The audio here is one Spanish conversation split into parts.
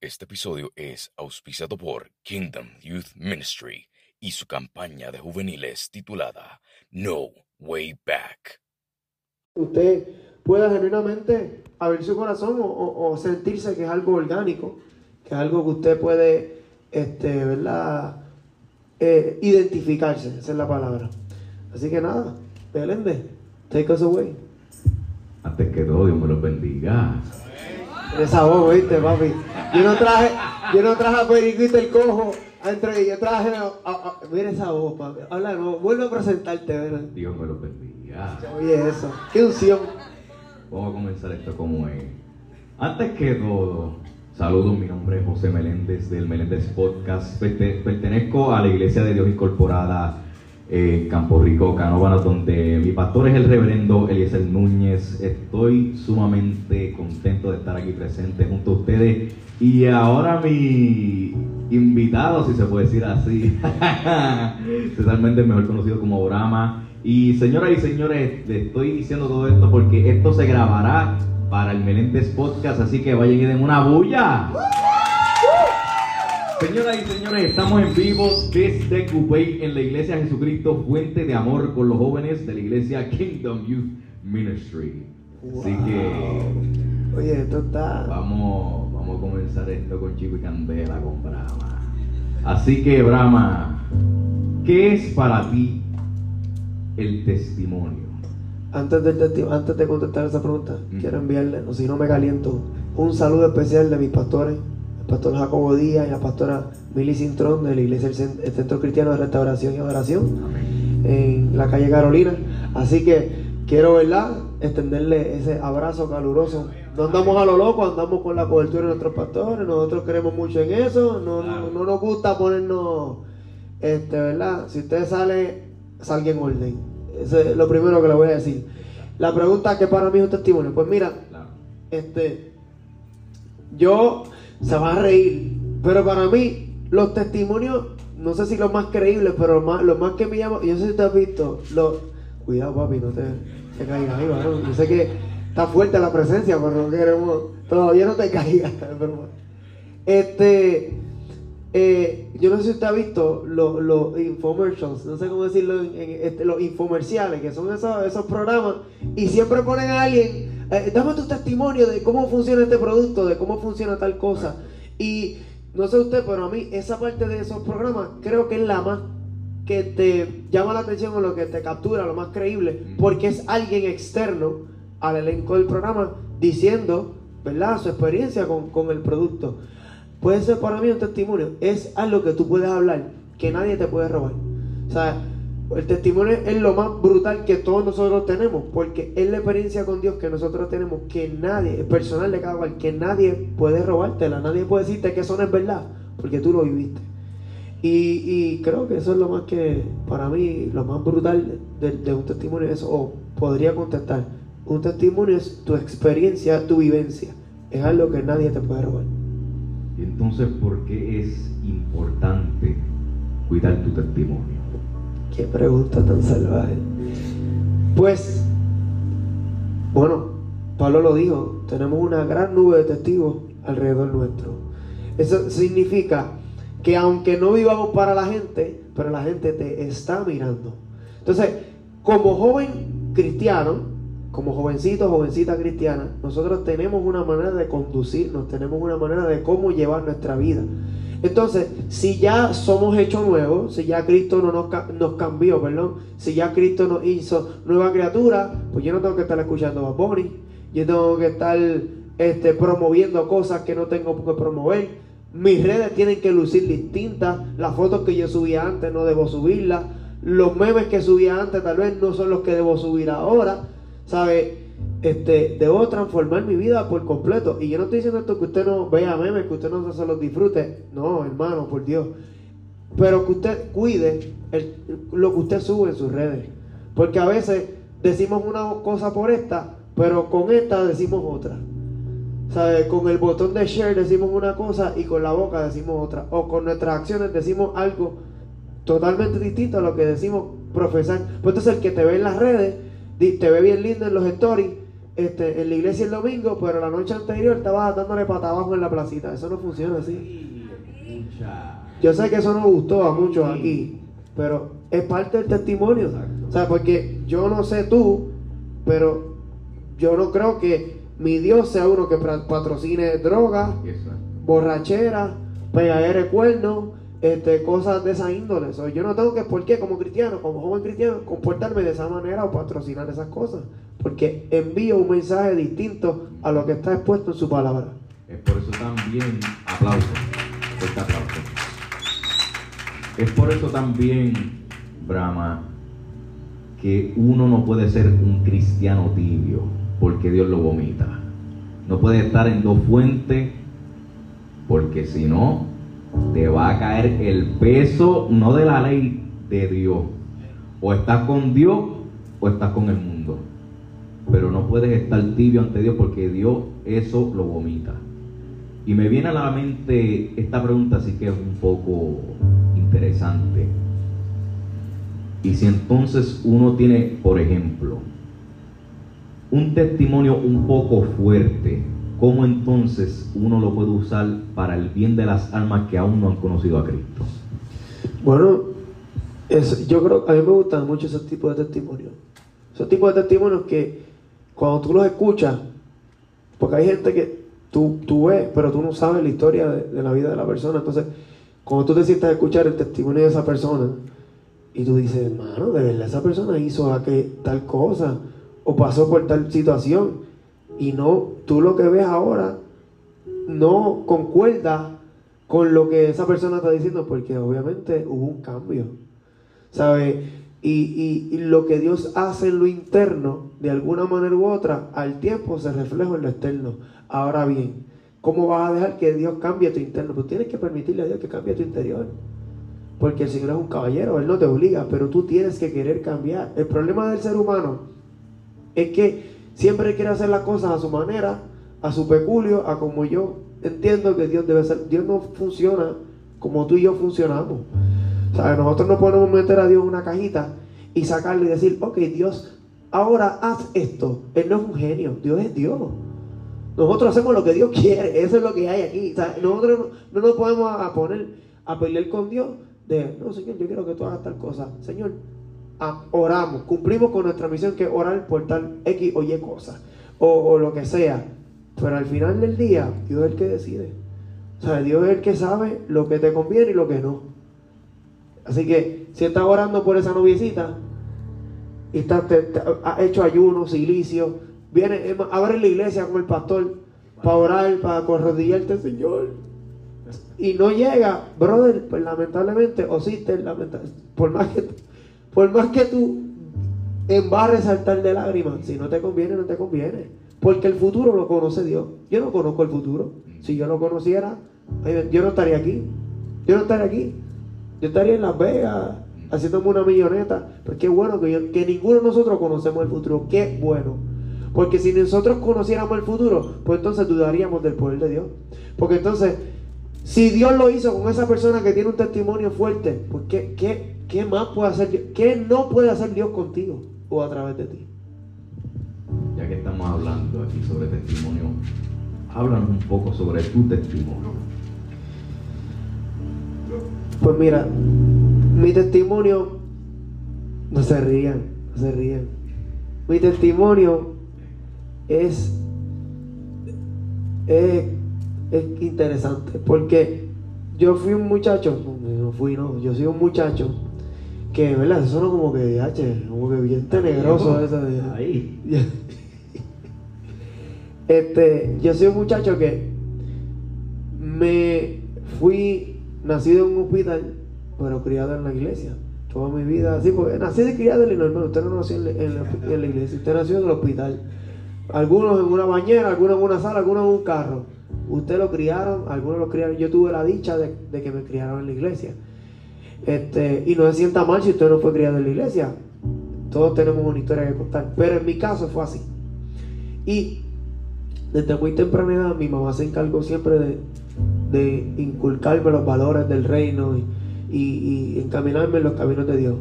Este episodio es auspiciado por Kingdom Youth Ministry y su campaña de juveniles titulada No Way Back. Usted pueda genuinamente abrir su corazón o, o- o sentirse que es algo orgánico, que es algo que usted puede, este, ¿verdad? Eh, identificarse, esa es la palabra. Así que nada, Belende, take us away. Antes que todo, Dios me los bendiga. Esa voz, viste, papi. Yo no traje, yo no traje a Periquito el cojo, entre, yo traje a, a- a- mira esa voz, papi. Habla, no, vuelve a presentarte, ¿verdad? Dios me los bendiga. Oye, eso, qué unción. Vamos a comenzar esto como es. Antes que todo, saludos, mi nombre es José Meléndez del Meléndez Podcast. Perte- Pertenezco a la Iglesia de Dios Incorporada en Campo Rico, Canóvanas, donde mi pastor es el reverendo Eliezer Núñez. Estoy sumamente contento de estar aquí presente junto a ustedes. Y ahora mi invitado, si se puede decir así, César Méndez, mejor conocido como Brahma. Y señoras y señores, le estoy diciendo todo esto porque esto se grabará para el Meléndez Podcast, así que vayan y den una bulla. Señoras y señores, estamos en vivo desde Cupey en la iglesia Jesucristo Fuente de Amor con los jóvenes de la iglesia Kingdom Youth Ministry. Así que Oye, esto está. vamos, vamos a comenzar esto con Chico y Candela, con Brahma. Así que Brahma, ¿qué es para ti el testimonio? Antes, testi- antes de contestar esa pregunta, Mm. quiero enviarle, o si no me caliento, un saludo especial de mis pastores, pastor Jacobo Díaz y la pastora Milly Cintrón de la iglesia el Centro Cristiano de Restauración y Adoración Amén. en la calle Carolina. Así que quiero, ¿verdad?, extenderle ese abrazo caluroso. No andamos a lo loco, andamos con la cobertura de nuestros pastores, nosotros creemos mucho en eso, no, no, no nos gusta ponernos, este, ¿verdad? Si usted sale, salga en orden. Eso es lo primero que le voy a decir. La pregunta que para mí es un testimonio, pues mira, este, yo se va a reír, pero para mí los testimonios, no sé si los más creíbles, pero los más, los más que me llaman, yo sé si te has visto, los, cuidado papi, no te, te caigas ahí, varón. yo sé que está fuerte la presencia, pero no queremos, todavía no te caigas, pero, este, eh, yo no sé si usted ha visto los, los infomercials, no sé cómo decirlo, en, en, este, los infomerciales, que son esos, esos programas, y siempre ponen a alguien, eh, dame tu testimonio de cómo funciona este producto, de cómo funciona tal cosa. Y no sé usted, pero a mí esa parte de esos programas creo que es la más que te llama la atención o lo que te captura, lo más creíble, porque es alguien externo al elenco del programa diciendo, ¿verdad?, su experiencia con, con el producto. Puede ser para mí un testimonio, es algo que tú puedes hablar, que nadie te puede robar. O sea, el testimonio es lo más brutal que todos nosotros tenemos, porque es la experiencia con Dios que nosotros tenemos, que nadie, personal de cada cual, que nadie puede robártela, nadie puede decirte que eso no es verdad, porque tú lo viviste. Y, y creo que eso es lo más que, para mí, lo más brutal de, de un testimonio es o podría contestar, un testimonio es tu experiencia, tu vivencia, es algo que nadie te puede robar. Entonces, ¿por qué es importante cuidar tu testimonio? Qué pregunta tan salvaje. Pues, bueno, Pablo lo dijo, tenemos una gran nube de testigos alrededor nuestro. Eso significa que aunque no vivamos para la gente, pero la gente te está mirando. Entonces, como joven cristiano, como jovencito, jovencita cristiana, nosotros tenemos una manera de conducirnos, tenemos una manera de cómo llevar nuestra vida. Entonces, si ya somos hechos nuevos, si ya Cristo no nos, ca- nos cambió, perdón, si ya Cristo nos hizo nueva criatura, pues yo no tengo que estar escuchando a Bunny, yo tengo que estar este, promoviendo cosas que no tengo que promover. Mis redes tienen que lucir distintas. Las fotos que yo subía antes no debo subirlas. Los memes que subía antes tal vez no son los que debo subir ahora. ¿Sabe? Este, debo transformar mi vida por completo. Y yo no estoy diciendo esto que usted no vea memes, que usted no se los disfrute. No, hermano, por Dios. Pero que usted cuide lo que usted sube en sus redes. Porque a veces decimos una cosa por esta, pero con esta decimos otra. ¿Sabe? Con el botón de share decimos una cosa y con la boca decimos otra. O con nuestras acciones decimos algo totalmente distinto a lo que decimos profesar. Pues entonces el que te ve en las redes, te ve bien lindo en los stories, este, en la iglesia el domingo, pero la noche anterior estaba dándole pata abajo en la placita. Eso no funciona así. Yo sé que eso no gustó a muchos aquí, pero es parte del testimonio. O sea, porque yo no sé tú, pero yo no creo que mi Dios sea uno que patrocine drogas, borrachera, pegadera de cuernos, este, cosas de esa índole. yo no tengo que, ¿por qué? Como cristiano, como joven cristiano, comportarme de esa manera o patrocinar esas cosas. Porque envío un mensaje distinto a lo que está expuesto en su palabra. Es por eso también, aplauso, aplauso. Es por eso también, Brahma, que uno no puede ser un cristiano tibio, porque Dios lo vomita. No puede estar en dos fuentes, porque si no, te va a caer el peso, no de la ley de Dios. O estás con Dios o estás con el mundo. Pero no puedes estar tibio ante Dios porque Dios eso lo vomita. Y me viene a la mente esta pregunta, así que es un poco interesante. Y si entonces uno tiene, por ejemplo, un testimonio un poco fuerte, ¿cómo entonces uno lo puede usar para el bien de las almas que aún no han conocido a Cristo? Bueno, yo creo a mí me gustan mucho esos tipos de testimonios. Esos tipos de testimonios que cuando tú los escuchas, porque hay gente que tú, tú ves, pero tú no sabes la historia de, la vida de la persona. Entonces, cuando tú te sientas a escuchar el testimonio de esa persona y tú dices, hermano, de verdad esa persona hizo aquel, tal cosa o pasó por tal situación y no, tú lo que ves ahora no concuerda con lo que esa persona está diciendo, porque obviamente hubo un cambio, ¿sabes? Y, y, lo que Dios hace en lo interno, de alguna manera u otra, al tiempo se refleja en lo externo. Ahora bien, ¿cómo vas a dejar que Dios cambie tu interno? Pues tienes que permitirle a Dios que cambie tu interior. Porque el Señor es un caballero, Él no te obliga, pero tú tienes que querer cambiar. El problema del ser humano es que Siempre quiere hacer las cosas a su manera, a su peculio, a como yo entiendo que Dios debe ser. Dios no funciona como tú y yo funcionamos. O sea, nosotros no podemos meter a Dios en una cajita y sacarle y decir, ok, Dios, ahora haz esto. Él no es un genio, Dios es Dios. Nosotros hacemos lo que Dios quiere, eso es lo que hay aquí. nosotros no, nos podemos poner a pelear con Dios de, no, Señor, yo quiero que tú hagas tal cosa. Señor, oramos, cumplimos con nuestra misión que es orar por tal X o Y cosa, o, lo que sea. Pero al final del día, Dios es el que decide. O sea, Dios es el que sabe lo que te conviene y lo que no. Así que si estás orando por esa noviecita y estás, hecho ayuno, silicio, viene, abre la iglesia con el pastor para orar, para corrodillarte, Señor. Y no llega, brother, pues lamentablemente, o sister, por más que por más que tú embarres saltar de lágrimas, si no te conviene, no te conviene. Porque el futuro lo conoce Dios. Yo no conozco el futuro. Si yo lo conociera, yo no estaría aquí. Yo no estaría aquí. Yo estaría en Las Vegas haciéndome una milloneta. Pero qué bueno que, que ninguno de nosotros conocemos el futuro. Qué bueno. Porque si nosotros conociéramos el futuro, pues entonces dudaríamos del poder de Dios. Porque entonces, si Dios lo hizo con esa persona que tiene un testimonio fuerte, pues qué, qué, ¿Qué más puede hacer Dios? ¿Qué no puede hacer Dios contigo o a través de ti? Ya que estamos hablando aquí sobre testimonio, háblanos un poco sobre tu testimonio. Pues mira, mi testimonio, no se rían, no se rían. Mi testimonio es, es, es interesante porque yo fui un muchacho, no fui, no, yo soy un muchacho que, ¿verdad? Eso suena como que, H, como que bien tenebroso eso de... Ahí. este, yo soy un muchacho que me fui nacido en un hospital, pero criado en la iglesia. Toda mi vida así, porque nací de criado en el normal. Usted no nació en la, iglesia, usted nació en el hospital. Algunos en una bañera, algunos en una sala, algunos en un carro. Usted lo criaron, algunos lo criaron. Yo tuve la dicha de, de que me criaron en la iglesia. Este, y no se sienta mal si usted no fue criado en la iglesia. Todos tenemos una historia que contar. Pero en mi caso fue así. Y desde muy temprana edad mi mamá se encargó siempre de, de inculcarme los valores del reino y, y, encaminarme en los caminos de Dios.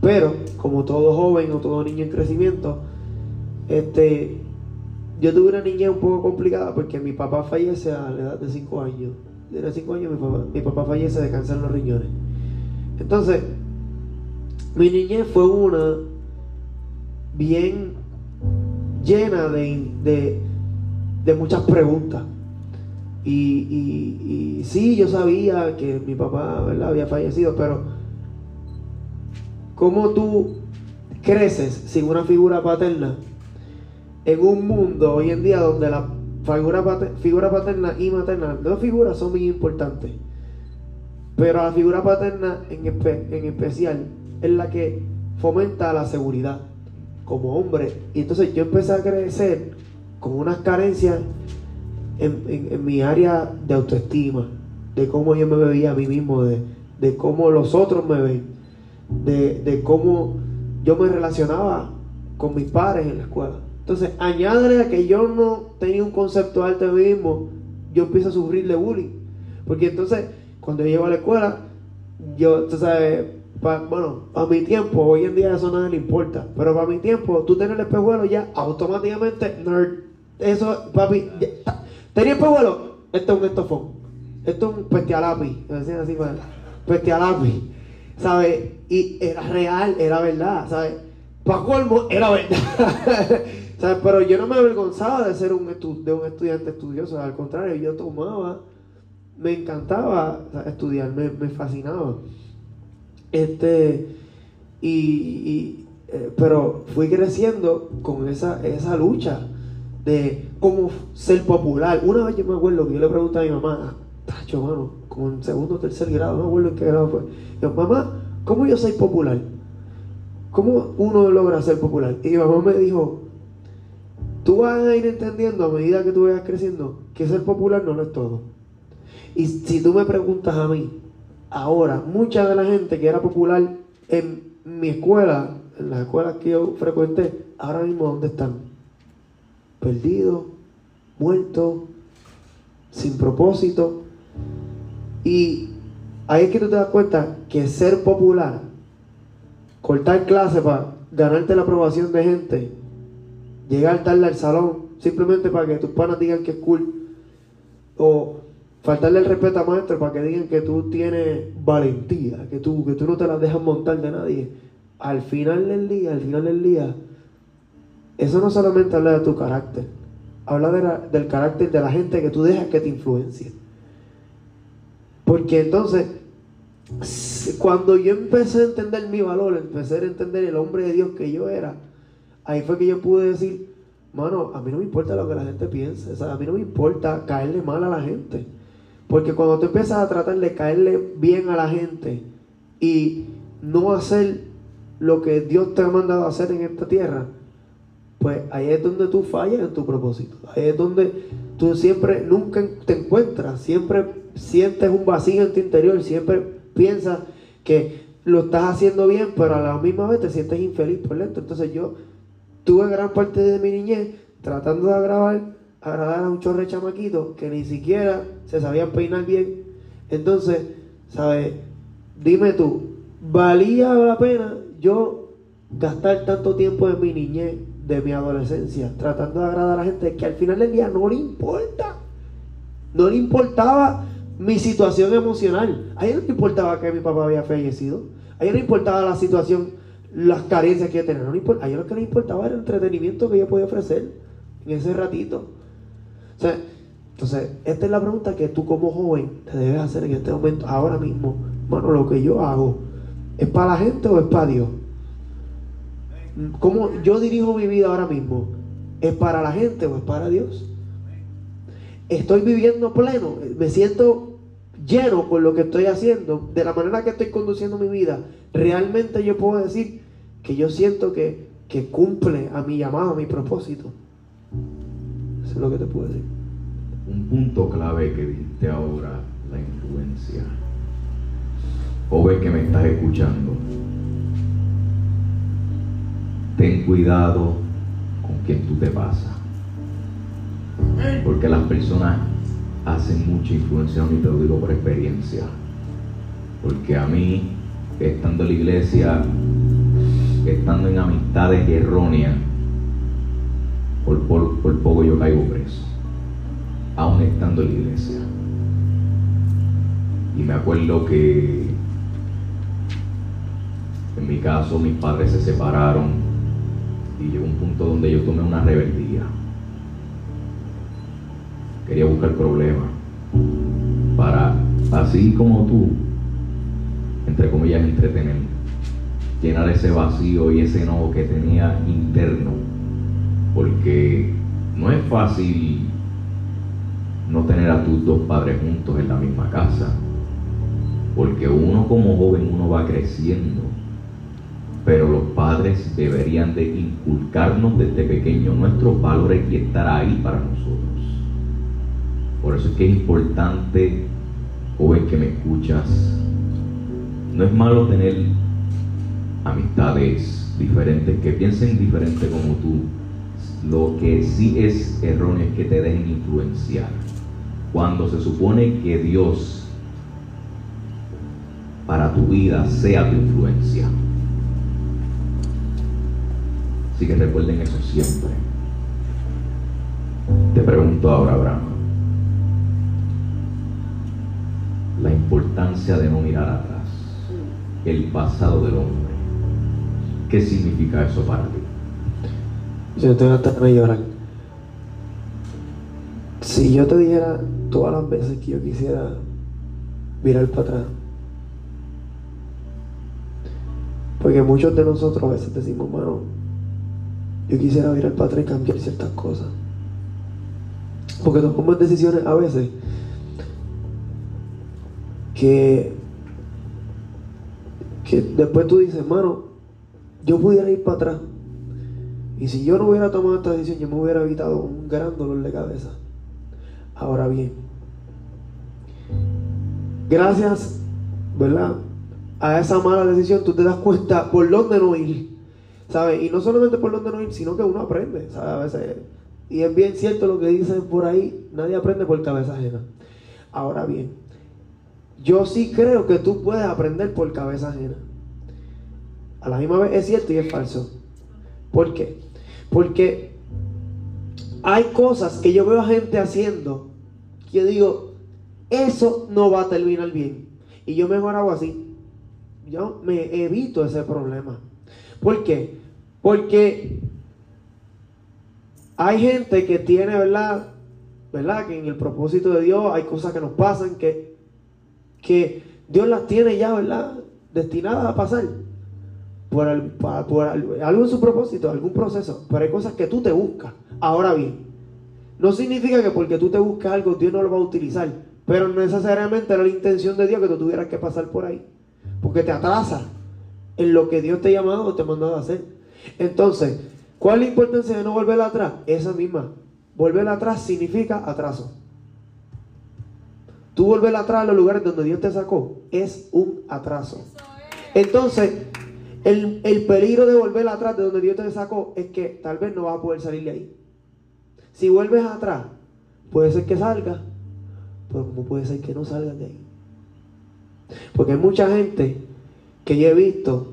Pero, como todo joven o todo niño en crecimiento, este, yo tuve una niñez un poco complicada porque mi papá fallece a la edad de 5 años. De 5 años mi papá, mi papá fallece de cáncer en los riñones. Entonces, mi niñez fue una bien llena de, de, muchas preguntas. Y, y, sí, yo sabía que mi papá ¿verdad? había fallecido, pero ¿cómo tú creces sin una figura paterna en un mundo hoy en día donde la figura, paterna, figura paterna y materna, dos figuras son muy importantes, pero la figura paterna en, en especial es la que fomenta la seguridad como hombre. Y entonces yo empecé a crecer con unas carencias en, mi área de autoestima, de cómo yo me veía a mí mismo, de, de cómo los otros me ven, de, de, cómo yo me relacionaba con mis padres en la escuela. Entonces, añade a que yo no tenía un concepto de mí mismo, yo empiezo a sufrir de bullying. Porque entonces, cuando yo llego a la escuela, yo, tú sabes, bueno, a mi tiempo, hoy en día eso nada le importa, pero para mi tiempo, tú tener el espejuelo ya automáticamente, nerd, eso, papi, tenía espejuelo, esto es un estofón, esto es un pestialapi, decían así, pestialapi, ¿sabes? Y era real, era verdad, ¿sabes? Para colmo, era verdad. ¿sabes? Pero yo no me avergonzaba de ser un, de un estudiante estudioso, al contrario, yo tomaba, me encantaba estudiar, me, me fascinaba. Este, y, eh, pero fui creciendo con esa, esa lucha de cómo ser popular. Una vez yo me acuerdo que yo le pregunté a mi mamá, tacho, mano, como en segundo o tercer grado, no me acuerdo en qué grado fue. Yo, mamá, ¿cómo yo soy popular? ¿Cómo uno logra ser popular? Y mi mamá me dijo, tú vas a ir entendiendo a medida que tú vayas creciendo que ser popular no lo es todo. Y si tú me preguntas a mí, Ahora, mucha de la gente que era popular en mi escuela, en las escuelas que yo frecuenté, ahora mismo ¿dónde están? Perdidos, muertos, sin propósito. Y ahí es que tú te das cuenta que ser popular, cortar clase para ganarte la aprobación de gente, llegar tarde al salón, simplemente para que tus panas digan que es cool, o faltarle el respeto a maestro para que digan que tú tienes valentía, que tú, que tú no te las dejas montar de nadie. Al final del día, al final del día, eso no solamente habla de tu carácter, habla del carácter de la gente que tú dejas que te influencie. Porque entonces, cuando yo empecé a entender mi valor, empecé a entender el hombre de Dios que yo era, ahí fue que yo pude decir, mano, a mí no me importa lo que la gente piense, a mí no me importa caerle mal a la gente. Porque cuando tú empiezas a tratar de caerle bien a la gente y no hacer lo que Dios te ha mandado hacer en esta tierra, pues ahí es donde tú fallas en tu propósito. Ahí es donde tú siempre, nunca te encuentras, siempre sientes un vacío en tu interior, siempre piensas que lo estás haciendo bien, pero a la misma vez te sientes infeliz por dentro. Entonces yo tuve gran parte de mi niñez tratando de grabar agradar a un chorre chamaquito que ni siquiera se sabían peinar bien. Entonces, ¿sabes? Dime tú, ¿valía la pena yo gastar tanto tiempo de mi niñez, de mi adolescencia, tratando de agradar a la gente que al final del día no le importa? No le importaba mi situación emocional. A ella no le importaba que mi papá había fallecido. A ella no le importaba la situación, las carencias que yo tenía. No a ella lo que le importaba era el entretenimiento que yo podía ofrecer en ese ratito entonces, esta es la pregunta que tú como joven te debes hacer en este momento, ahora mismo. Bueno, lo que yo hago, ¿es para la gente o es para Dios? ¿Cómo yo dirijo mi vida ahora mismo? ¿Es para la gente o es para Dios? Estoy viviendo pleno, me siento lleno con lo que estoy haciendo, de la manera que estoy conduciendo mi vida. Realmente yo puedo decir que yo siento que, que cumple a mi llamado, a mi propósito lo que te puedo. Un punto clave que dijiste ahora, la influencia. Joven que me estás escuchando, ten cuidado con quien tú te pasas. Porque las personas hacen mucha influencia, y te lo digo por experiencia. Porque a mí, estando en la iglesia, estando en amistades erróneas, por, poco yo caigo preso, aún estando en la iglesia. Y me acuerdo que en mi caso mis padres se separaron y llegó un punto donde yo tomé una rebeldía. Quería buscar problemas para, así como tú, entre comillas, entretener, llenar ese vacío y ese enojo que tenía interno, porque no es fácil no tener a tus dos padres juntos en la misma casa, porque uno como joven uno va creciendo, pero los padres deberían de inculcarnos desde pequeños nuestros valores y estar ahí para nosotros. Por eso es que es importante, joven que me escuchas, no es malo tener amistades diferentes, que piensen diferente como tú. Lo que sí es erróneo es que te dejen influenciar. Cuando se supone que Dios para tu vida sea tu influencia. Así que recuerden eso siempre. Te pregunto ahora, Abraham, la importancia de no mirar atrás el pasado del hombre. ¿Qué significa eso para ti? Yo te voy a llorar. Si yo te dijera todas las veces que yo quisiera mirar para atrás, porque muchos de nosotros a veces decimos, mano, yo quisiera mirar para atrás y cambiar ciertas cosas. Porque tomamos decisiones a veces que que después tú dices, hermano, yo pudiera ir para atrás. Y si yo no hubiera tomado esta decisión, yo me hubiera evitado un gran dolor de cabeza. Ahora bien, gracias, ¿verdad? A esa mala decisión, tú te das cuenta por dónde no ir. ¿Sabes? Y no solamente por dónde no ir, sino que uno aprende, ¿sabes? A veces. Y es bien cierto lo que dicen por ahí, nadie aprende por cabeza ajena. Ahora bien, yo sí creo que tú puedes aprender por cabeza ajena. A la misma vez es cierto y es falso. ¿Por qué? Porque hay cosas que yo veo a gente haciendo que yo digo, eso no va a terminar bien. Y yo mejor hago así. Yo me evito ese problema. ¿Por qué? Porque hay gente que tiene, ¿verdad? ¿Verdad? Que en el propósito de Dios hay cosas que nos pasan que que Dios las tiene ya, ¿verdad? Destinadas a pasar por, algo en su propósito, algún proceso. Pero hay cosas que tú te buscas. Ahora bien, no significa que porque tú te buscas algo, Dios no lo va a utilizar. Pero no necesariamente era la intención de Dios que tú tuvieras que pasar por ahí. Porque te atrasa en lo que Dios te ha llamado o te ha mandado a hacer. Entonces, ¿cuál es la importancia de no volver atrás? Esa misma. Volver atrás significa atraso. Tú volver atrás a los lugares donde Dios te sacó es un atraso. Entonces, el, peligro de volver atrás de donde Dios te sacó es que tal vez no vas a poder salir de ahí. Si vuelves atrás, puede ser que salga, pero como puede ser que no salgas de ahí. Porque hay mucha gente que yo he visto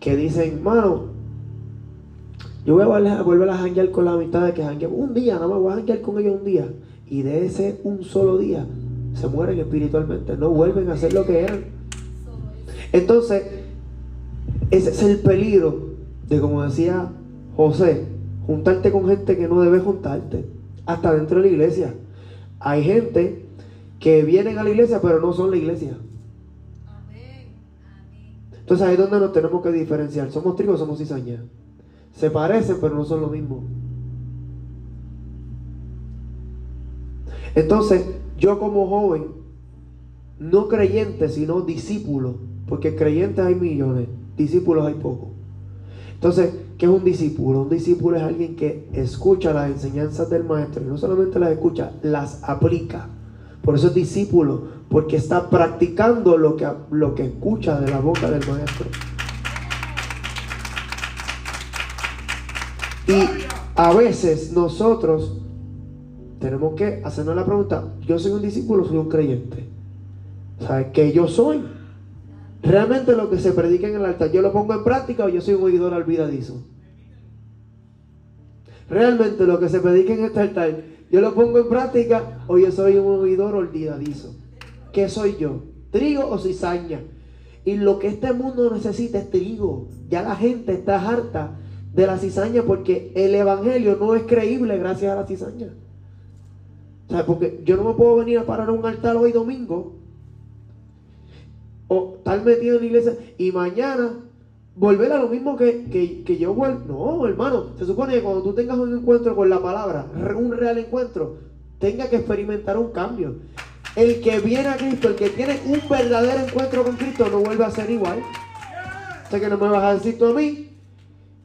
que dicen, mano, yo voy a volver a janguear con la mitad de que jangueamos un día, nada más voy a janguear con ellos un día. Y de ese un solo día se mueren espiritualmente, no vuelven a ser lo que eran. Entonces, ese es el peligro de, como decía José, juntarte con gente que no debes juntarte, hasta dentro de la iglesia. Hay gente que vienen a la iglesia, pero no son la iglesia. Entonces ahí es donde nos tenemos que diferenciar. Somos trigo, somos cizaña. Se parecen, pero no son lo mismo. Entonces, yo como joven, no creyente, sino discípulo, porque creyentes hay millones, discípulos hay pocos. Entonces, ¿qué es un discípulo? Un discípulo es alguien que escucha las enseñanzas del maestro y no solamente las escucha, las aplica. Por eso es discípulo, porque está practicando lo que, lo que escucha de la boca del maestro. Y a veces nosotros tenemos que hacernos la pregunta, yo soy un discípulo, soy un creyente. ¿Sabes qué yo soy? Realmente lo que se predica en el altar, ¿yo lo pongo en práctica o yo soy un oidor olvidadizo? realmente lo que se predica en este altar, yo lo pongo en práctica o yo soy un oidor olvidadizo. ¿Qué soy yo? ¿Trigo o cizaña? Y lo que este mundo necesita es trigo. Ya la gente está harta de la cizaña porque el evangelio no es creíble gracias a la cizaña. O porque yo no me puedo venir a parar a un altar hoy domingo o estar metido en la iglesia y mañana volver a lo mismo que, que, yo vuelvo. No, hermano, se supone que cuando tú tengas un encuentro con la palabra, un real encuentro, tenga que experimentar un cambio. El que viene a Cristo, el que tiene un verdadero encuentro con Cristo, no vuelve a ser igual. O sea que no me vas a decir tú a mí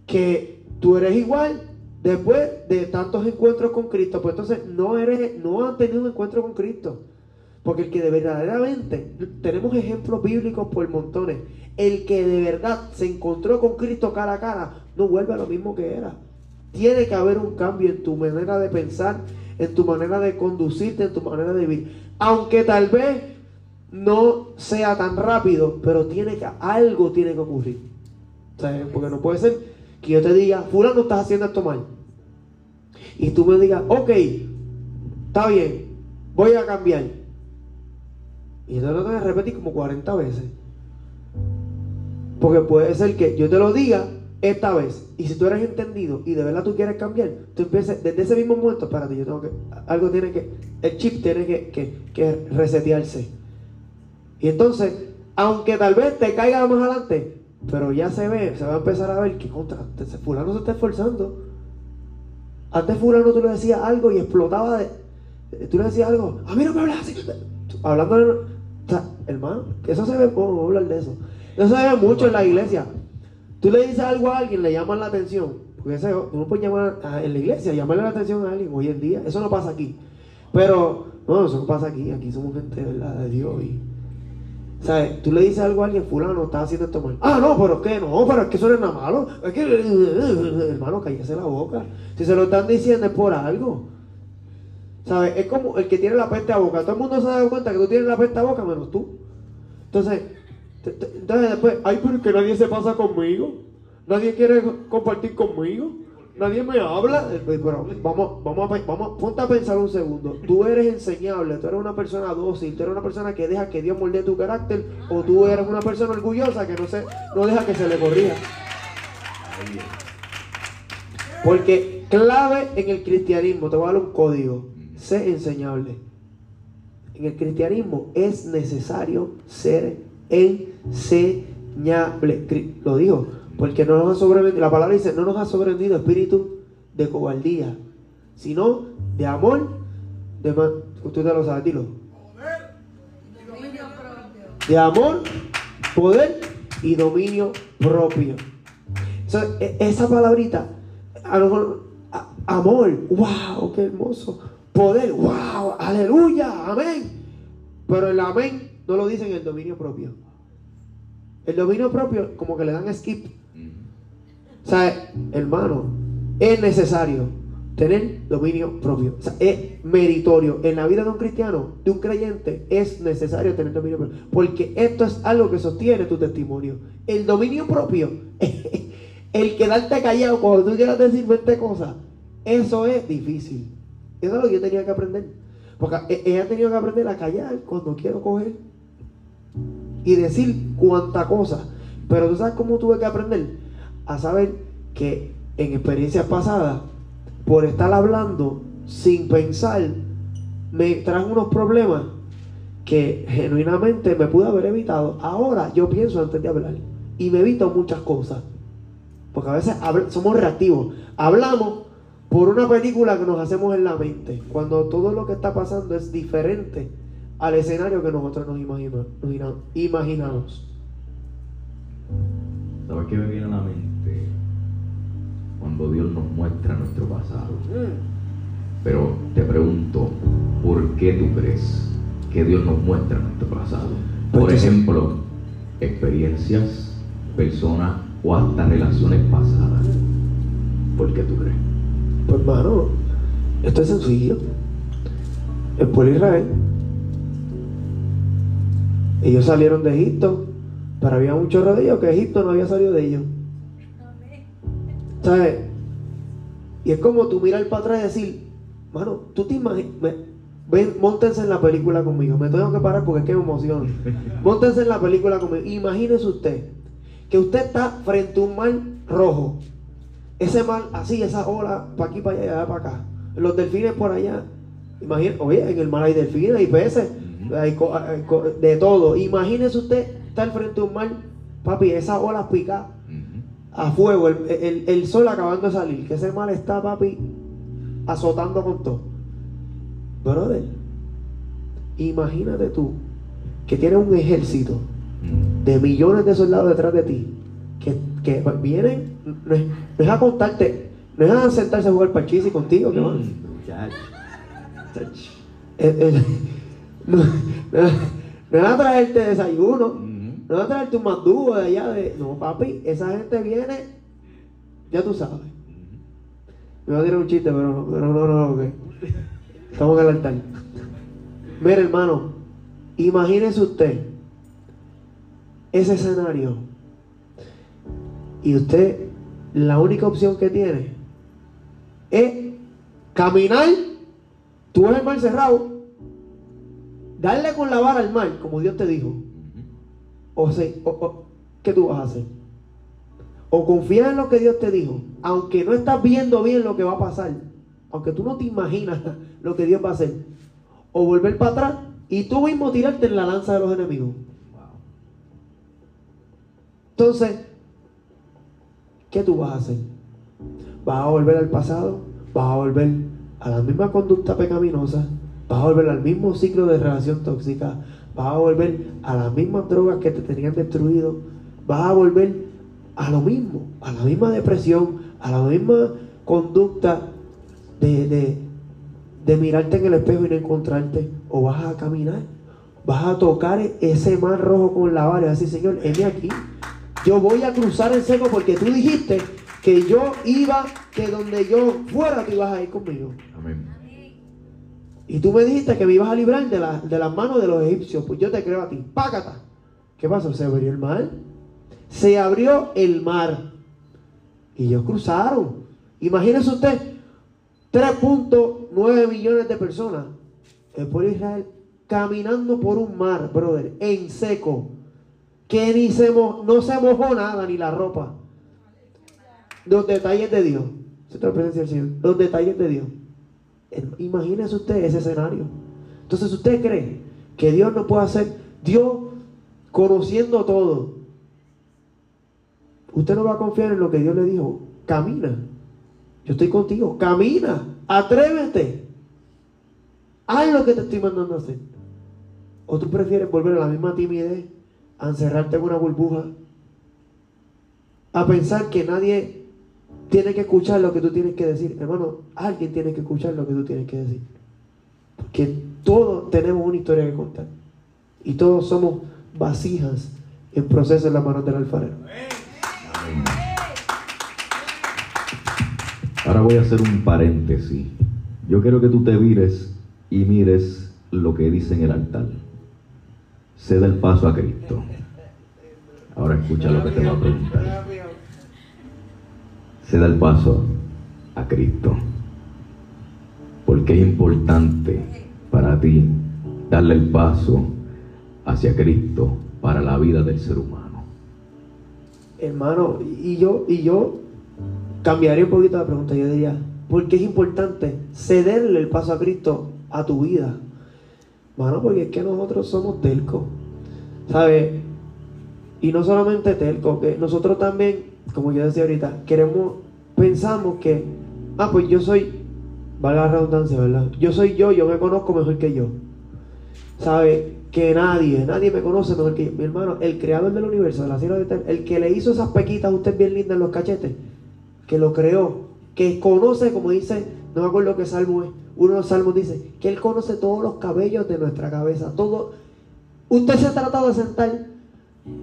que tú eres igual después de tantos encuentros con Cristo. Pues entonces no eres, no han tenido un encuentro con Cristo. Porque el que de verdaderamente, tenemos ejemplos bíblicos por montones, el que de verdad se encontró con Cristo cara a cara, no vuelve a lo mismo que era. Tiene que haber un cambio en tu manera de pensar, en tu manera de conducirte, en tu manera de vivir. Aunque tal vez no sea tan rápido, pero tiene que, algo tiene que ocurrir. porque no puede ser que yo te diga, fulano estás haciendo esto mal. Y tú me digas, ok, está bien, voy a cambiar. Y te lo tengo que repetir como 40 veces. Porque puede ser que yo te lo diga esta vez. Y si tú eres entendido y de verdad tú quieres cambiar, tú empieces desde ese mismo momento, espérate, yo tengo que, algo tiene que, el chip tiene que, que, resetearse. Y entonces, aunque tal vez te caiga más adelante, pero ya se ve, se va a empezar a ver que contra, fulano se está esforzando. Antes fulano tú le decías algo y explotaba de, tú le decías algo, a mí no me hablas así. Hablando de, hermano, eso se ve, a hablar de eso. Eso se ve mucho en la iglesia. Tú le dices algo a alguien, le llaman la atención. Porque ese, uno puede llamar en la iglesia, llamarle la atención a alguien hoy en día. Eso no pasa aquí. Pero, no, eso no pasa aquí. Aquí somos gente de Dios. Y, ¿Sabes? Tú le dices algo a alguien, fulano, está haciendo esto mal. Ah, no, pero ¿qué? No, pero es que eso no es nada malo. Es que, hermano, cállese la boca. Si se lo están diciendo es por algo. ¿Sabes? Es como el que tiene la peste a boca. Todo el mundo se da cuenta que tú tienes la peste a boca menos tú. Entonces, entonces después, ay, pero que nadie se pasa conmigo. Nadie quiere compartir conmigo. Nadie me habla. Eh, pues, vamos, vamos, a, vamos, ponte a pensar un segundo. Tú eres enseñable, tú eres una persona dócil, tú eres una persona que deja que Dios moldee tu carácter, o tú eres una persona orgullosa que no, se, no deja que se le corrija. Porque clave en el cristianismo, te voy a dar un código, sé enseñable. En el cristianismo es necesario ser enseñable. Lo dijo, porque no nos ha sobrevendido, la palabra dice, no nos ha sobrevendido espíritu de cobardía, sino de amor, de usted lo sabe, dilo. De amor, poder y dominio propio. E, esa palabrita, a lo mejor, amor, wow, qué hermoso. Poder, wow, aleluya, amén. Pero el amén no lo dicen el dominio propio. El dominio propio, como que le dan skip. O sea, hermano, es necesario tener dominio propio. O sea, es meritorio. En la vida de un cristiano, de un creyente, es necesario tener dominio propio. Porque esto es algo que sostiene tu testimonio. El dominio propio, el quedarte callado cuando tú quieras decir 20 cosas, eso es difícil. Eso es lo que yo tenía que aprender. Porque ella ha tenido que aprender a callar cuando quiero coger y decir cuánta cosa. Pero tú sabes cómo tuve que aprender a saber que en experiencias pasadas, por estar hablando sin pensar, me traen unos problemas que genuinamente me pude haber evitado. Ahora yo pienso antes de hablar y me evito muchas cosas. Porque a veces somos reactivos. Hablamos por una película que nos hacemos en la mente, cuando todo lo que está pasando es diferente al escenario que nosotros nos, imaginamos. ¿Sabes qué me viene a la mente? Cuando Dios nos muestra nuestro pasado. Mm. Pero te pregunto, ¿por qué tú crees que Dios nos muestra nuestro pasado? Por ejemplo, experiencias, personas o hasta relaciones pasadas. ¿Por qué tú crees? Pues hermano, esto es sencillo. El pueblo de Israel ellos salieron de Egipto, pero había un chorro de ellos que Egipto no había salido de ellos. ¿Sabes? Y es como tú mirar para atrás y decir, mano, tú te imaginas, ven, montense en la película conmigo, me tengo que parar porque es que me emociono. Montense en la película conmigo, imagínese usted que usted está frente a un mar rojo, ese mar así, esa ola, para aquí, para allá, para acá, los delfines por allá, imagínese, oye, en el mar hay delfines, hay peces, hay, de todo, imagínese usted estar frente a un mar, papi, esas olas picadas a fuego, el, sol acabando de salir, que ese mal está, papi, azotando con todo. Brother, imagínate tú que tienes un ejército de millones de soldados detrás de ti que, vienen, no es, a contarte, no es a sentarse a jugar parchís contigo, que van. no, es a traerte desayuno. No va a traerte un mandugo de allá de. No, papi, esa gente viene, ya tú sabes. Me va a tirar un chiste, pero no, pero no, no, no, Estamos en el altar. Mire, hermano, imagínese usted ese escenario. Y usted, la única opción que tiene es caminar, tú ves el mar cerrado, darle con la vara al mar, como Dios te dijo o, se, ¿qué tú vas a hacer? O confía en lo que Dios te dijo, aunque no estás viendo bien lo que va a pasar, aunque tú no te imaginas lo que Dios va a hacer, o volver para atrás y tú mismo tirarte en la lanza de los enemigos. Entonces, ¿qué tú vas a hacer? ¿Vas a volver al pasado? ¿Vas a volver a la misma conducta pecaminosa? ¿Vas a volver al mismo ciclo de relación tóxica? vas a volver a las mismas drogas que te tenían destruido, vas a volver a lo mismo, a la misma depresión, a la misma conducta de, mirarte en el espejo y no encontrarte, o vas a caminar, vas a tocar ese mar rojo con la vara y decir, Señor, heme aquí, yo voy a cruzar el seco porque tú dijiste que yo iba, que donde yo fuera, tú ibas a ir conmigo. Amén. Y tú me dijiste que me ibas a librar de, de las manos de los egipcios. Pues yo te creo a ti. Págata. ¿Qué pasó? ¿Se abrió el mar? Se abrió el mar. Y ellos cruzaron. Imagínese usted, 3.9 millones de personas. El pueblo de Israel caminando por un mar, brother, en seco. Que ni se no se mojó nada, ni la ropa. Los detalles de Dios. Los detalles de Dios. Imagínese usted ese escenario. Entonces, ¿usted cree que Dios no puede hacer, Dios conociendo todo, usted no va a confiar en lo que Dios le dijo? Camina. Yo estoy contigo. Camina. Atrévete. Haz lo que te estoy mandando a hacer. ¿O tú prefieres volver a la misma timidez, a encerrarte en una burbuja, a pensar que nadie tiene que escuchar lo que tú tienes que decir. Hermano, alguien tiene que escuchar lo que tú tienes que decir. Porque todos tenemos una historia que contar. Y todos somos vasijas en proceso en las manos del alfarero. Ahora voy a hacer un paréntesis. Yo quiero que tú te vires y mires lo que dice en el altar. Ceda el paso a Cristo. Ahora escucha lo que te va a preguntar se da el paso a Cristo. Porque es importante para ti darle el paso hacia Cristo para la vida del ser humano. Hermano, y yo, y yo cambiaría un poquito la pregunta. Yo diría, ¿por qué es importante cederle el paso a Cristo a tu vida? Hermano, porque es que nosotros somos telcos. ¿Sabes? Y no solamente telcos, que nosotros también como yo decía ahorita, queremos, pensamos que, ah, pues yo soy, valga la redundancia, ¿verdad? Yo soy yo, yo me conozco mejor que yo. ¿Sabe? Que nadie, nadie me conoce mejor que yo. Mi hermano, el creador del universo, de la cielo de el que le hizo esas pequitas a usted bien lindas en los cachetes, que lo creó, que conoce, como dice, no me acuerdo qué salmo es, uno de los salmos dice, que él conoce todos los cabellos de nuestra cabeza, todo. Usted se ha tratado de sentar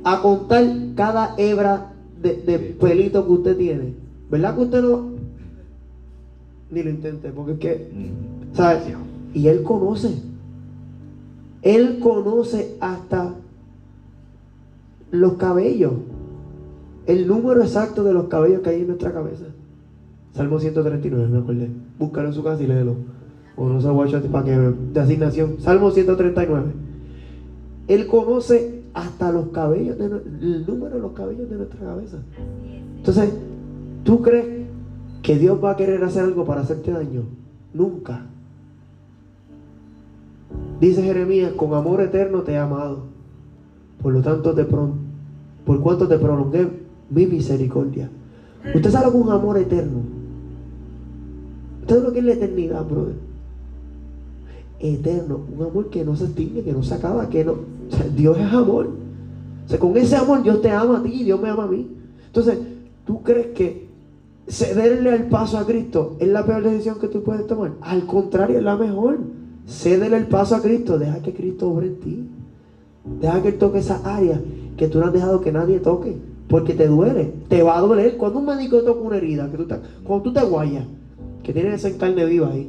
a contar cada hebra de, pelito que usted tiene. ¿Verdad que usted no? Ni lo intente, porque es que, ¿sabes? Y él conoce. Él conoce hasta los cabellos. El número exacto de los cabellos que hay en nuestra cabeza. Salmo 139, me acordé. Búscalo en su casa y léelo. O no se lo voy a echar para que de asignación. Salmo 139. Él conoce hasta los cabellos, de, el número de los cabellos de nuestra cabeza. Entonces, ¿tú crees que Dios va a querer hacer algo para hacerte daño? Nunca. Dice Jeremías, con amor eterno te he amado. Por lo tanto, te pro- por cuanto te prolongué mi misericordia. Usted sabe un amor eterno. Usted sabe lo que es la eternidad, brother. Eterno, un amor que no se extingue, que no se acaba, que no. Dios es amor. O sea, con ese amor Dios te ama a ti y Dios me ama a mí. Entonces, ¿tú crees que cederle el paso a Cristo es la peor decisión que tú puedes tomar? Al contrario, es la mejor. Cédele el paso a Cristo, deja que Cristo obre en ti. Deja que Él toque esa área que tú no has dejado que nadie toque. Porque te duele, te va a doler. Cuando un médico toca una herida, que tú cuando tú te guayas, que tienes esa carne viva ahí,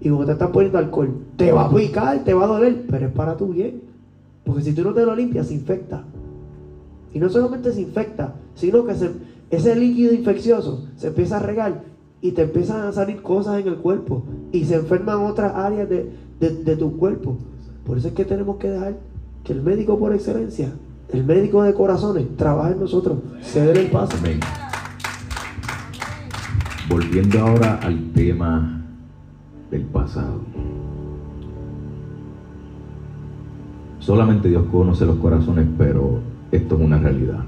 y cuando te están poniendo alcohol, te va a picar, te va a doler, pero es para tu bien. Porque si tú no te lo limpias, se infecta. Y no solamente se infecta, sino que se- ese líquido infeccioso se empieza a regar y te empiezan a salir cosas en el cuerpo y se enferman otras áreas de, de- de tu cuerpo. Por eso es que tenemos que dejar que el médico por excelencia, el médico de corazones, trabaje en nosotros, ceder el paso. Amén. Volviendo ahora al tema del pasado. Solamente Dios conoce los corazones, pero esto es una realidad.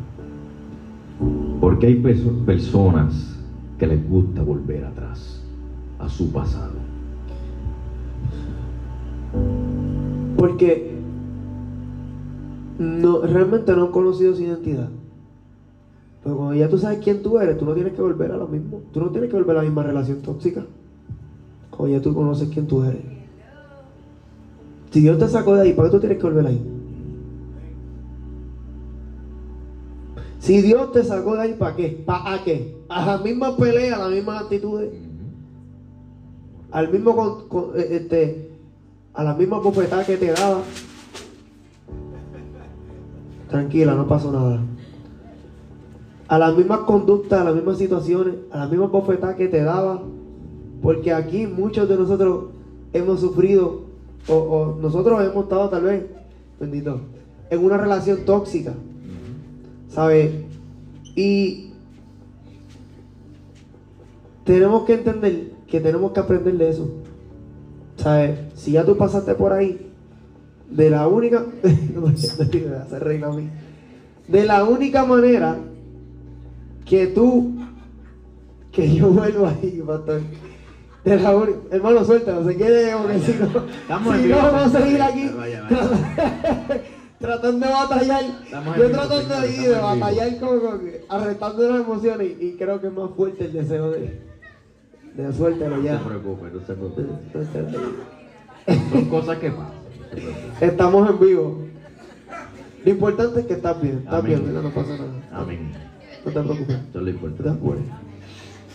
Porque hay perso- personas que les gusta volver atrás a su pasado. Porque no, realmente no han conocido su identidad. Pero cuando ya tú sabes quién tú eres, tú no tienes que volver a lo mismo. Tú no tienes que volver a la misma relación tóxica. Cuando ya tú conoces quién tú eres. Si Dios te sacó de ahí, ¿para qué tú tienes que volver ahí? Si Dios te sacó de ahí, ¿para qué? ¿Para qué? A la misma pelea, a las mismas actitudes, al mismo eh, este, a la misma bofetada que te daba. Tranquila, no pasó nada. A las mismas conductas, a las mismas situaciones, a las mismas bofetadas que te daba. Porque aquí muchos de nosotros hemos sufrido, o, nosotros hemos estado tal vez, bendito, en una relación tóxica. ¿Sabes? Y tenemos que entender que tenemos que aprender de eso. ¿Sabes? Si ya tú pasaste por ahí, de la única. no me mí. De la única manera que tú. Que yo vuelvo ahí, pastor. De la Hermano, suéltalo, se quede porque si no. Estamos si no, vamos a seguir aquí. Vaya, vaya. tratando de batallar. Estamos Yo tratando de vivo. batallar como, como que arrestando las emociones y, y creo que es más fuerte el deseo de. De suéltalo No ya. se preocupe, no se preocupe. Son cosas que pasan. no. Estamos en vivo. Lo importante es que estás bien, estás bien. No pasa nada. Amén. No te preocupes. Lo ¿Estás importante. bueno?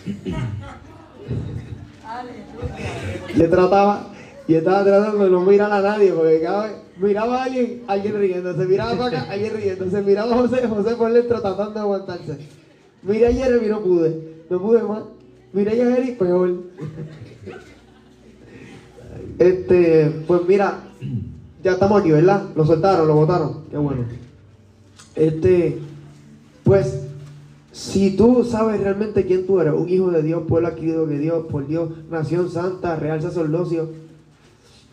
Yo trataba, yo estaba tratando de no mirar a nadie, porque cada vez miraba a alguien, alguien riéndose, miraba para acá, alguien riéndose, miraba a José, José por dentro tratando de aguantarse. Miré a Jeremy, no pude, no pude más. Miré a Jerry, peor. Este, pues mira, ya estamos aquí, ¿verdad? Lo soltaron, lo votaron, qué bueno. Este, pues, si tú sabes realmente quién tú eres, un hijo de Dios, pueblo adquirido de Dios, por Dios, nación santa, real sacerdocio,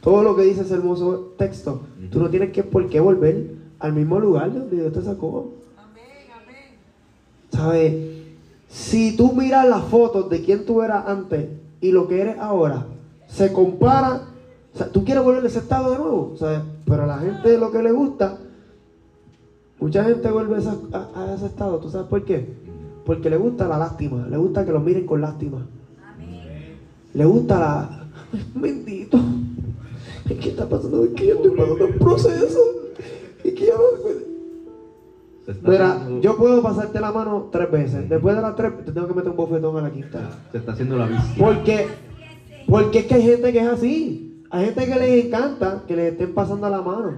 todo lo que dice ese hermoso texto, tú no tienes que por qué volver al mismo lugar de donde Dios te sacó. ¿Sabes? Si tú miras las fotos de quién tú eras antes y lo que eres ahora, se compara. O sea, tú quieres volver a ese estado de nuevo, ¿sabes? Pero a la gente lo que le gusta, mucha gente vuelve a, esa- a- a ese estado. ¿Tú sabes por qué? Porque le gusta la lástima, le gusta que lo miren con lástima. Le gusta la. Bendito. ¿Qué está pasando? Es que yo estoy pasando un proceso. Es que Mira, haciendo- yo puedo pasarte la mano tres veces. Después de las tres, te tengo que meter un bofetón a la quinta. Se está haciendo la víctima. Porque, porque es que hay gente que es así. Hay gente que les encanta que les estén pasando la mano.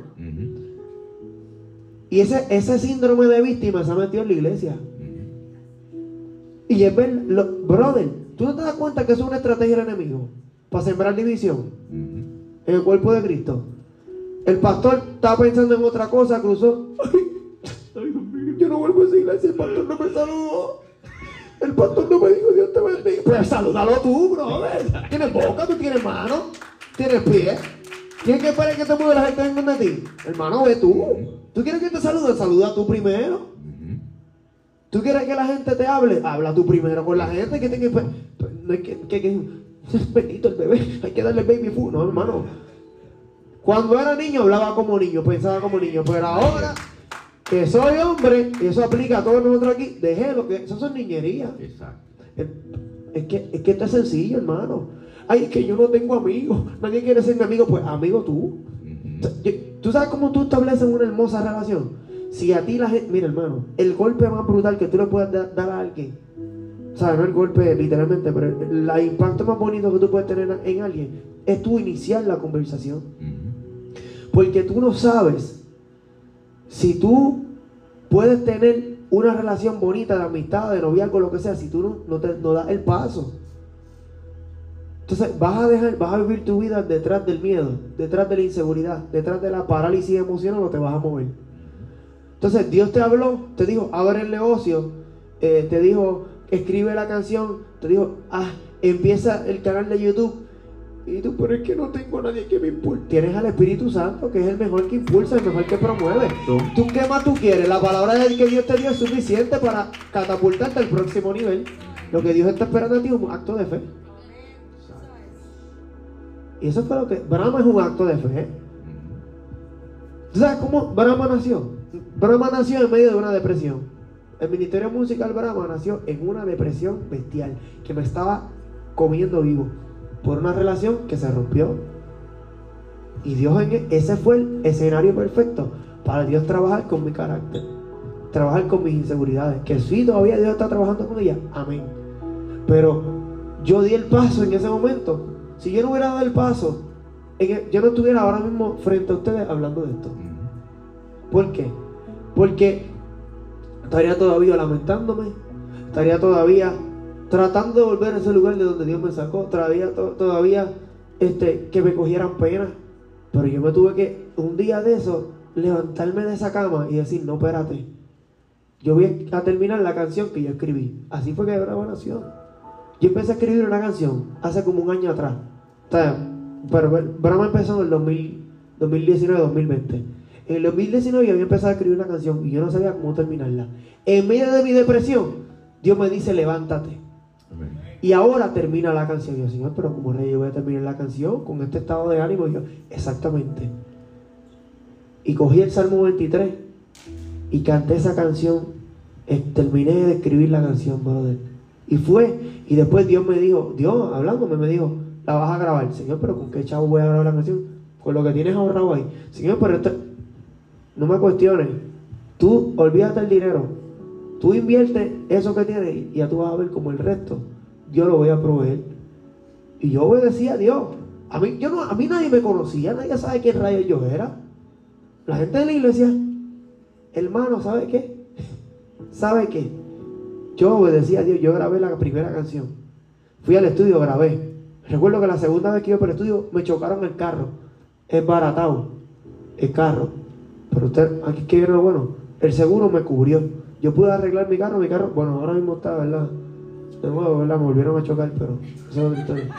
Y ese, ese síndrome de víctima se ha metido en la iglesia. Y es ver, lo- brother, tú ¿Tú no te das cuenta que eso es una estrategia del enemigo? Para sembrar división en el cuerpo de Cristo. El pastor estaba pensando en otra cosa, cruzó. Ay, ay, yo no vuelvo a esa iglesia, el pastor no me saludó. El pastor no me dijo Dios te bendiga. Pues salúdalo tú, brother. Tienes boca, tú tienes mano, tienes pie. ¿Tienes que esperar que te mueva la gente venga de ti? Hermano, ve tú. ¿Tú quieres que te saluden? Saluda tú primero. ¿Tú quieres que la gente te hable? Habla tú primero con la gente que tiene que... No es que, que, bendito el bebé, hay que darle baby food, no hermano. Cuando era niño hablaba como niño, pensaba como niño, pero ahora que soy hombre, y eso aplica a todos nosotros aquí, dejé lo que, eso son niñerías. Exacto. Es, que, es que esto es sencillo, hermano. Ay, es que yo no tengo amigos, nadie quiere ser mi amigo, pues amigo tú. ¿Tú sabes cómo tú estableces una hermosa relación? Si a ti la gente, mira hermano, el golpe más brutal que tú le puedes da- dar a alguien, o sea, no el golpe literalmente, pero el, el impacto más bonito que tú puedes tener en alguien es tú iniciar la conversación. Porque tú no sabes si tú puedes tener una relación bonita de amistad, de noviazgo, lo que sea, si tú no, no, te, no das el paso. Entonces vas a dejar, vas a vivir tu vida detrás del miedo, detrás de la inseguridad, detrás de la parálisis emocional o te vas a mover. Entonces Dios te habló, te dijo, abre el negocio, eh, te dijo, escribe la canción, te dijo, ah, empieza el canal de YouTube. Y tú, pero es que no tengo a nadie que me impulse. Tienes al Espíritu Santo, que es el mejor que impulsa, el mejor que promueve. Tú. ¿Tú qué más tú quieres? La palabra de que Dios te dio es suficiente para catapultarte al próximo nivel. Lo que Dios está esperando de ti es un acto de fe. Y eso fue lo que... Brahma es un acto de fe. Ujú. ¿Tú sabes cómo Brahma nació? Brahma nació en medio de una depresión. El ministerio musical Brahma nació en una depresión bestial que me estaba comiendo vivo por una relación que se rompió. Y Dios en ese fue el escenario perfecto para Dios trabajar con mi carácter, trabajar con mis inseguridades. Que sí, todavía Dios está trabajando con ellas. Amén. Pero yo di el paso en ese momento. Si yo no hubiera dado el paso, en el- yo no estuviera ahora mismo frente a ustedes hablando de esto. ¿Por qué? Porque estaría todavía lamentándome, estaría todavía tratando de volver a ese lugar de donde Dios me sacó, todavía, to- todavía este, que me cogieran pena. Pero yo me tuve que, un día de eso, levantarme de esa cama y decir, no, espérate, yo voy a terminar la canción que yo escribí. Así fue que Brahma nació. Yo empecé a escribir una canción hace como un año atrás. Pero Brahma empezó en el 2000 2019-2020. En el 2019 yo había empezado a escribir una canción y yo no sabía cómo terminarla. En medio de mi depresión, Dios me dice, levántate. Amén. Y ahora termina la canción. Y yo, Señor, pero como rey yo voy a terminar la canción con este estado de ánimo. Y yo, exactamente. Y cogí el Salmo 23 y canté esa canción. Terminé de escribir la canción, brother. Y fue, y después Dios me dijo, Dios hablándome, me dijo, la vas a grabar. Señor, pero ¿con qué chavo voy a grabar la canción? Con lo que tienes ahorrado ahí. Señor, pero esto, no me cuestiones. Tú olvídate el dinero. Tú inviertes eso que tienes y ya tú vas a ver como el resto. Yo lo voy a proveer. Y yo obedecía a Dios. A mí, yo no, a mí nadie me conocía, nadie sabe quién rayos yo era. La gente de la iglesia, hermano, ¿sabe qué? ¿Sabe qué? Yo obedecía a Dios, yo grabé la primera canción. Fui al estudio, grabé. Recuerdo que la segunda vez que iba por el estudio me chocaron el carro. Es baratado el carro. Pero usted, aquí que viene lo bueno. El seguro me cubrió. Yo pude arreglar mi carro, mi carro, bueno, ahora mismo está, ¿verdad? De nuevo, ¿verdad? Me volvieron a chocar, pero eso es otra historia.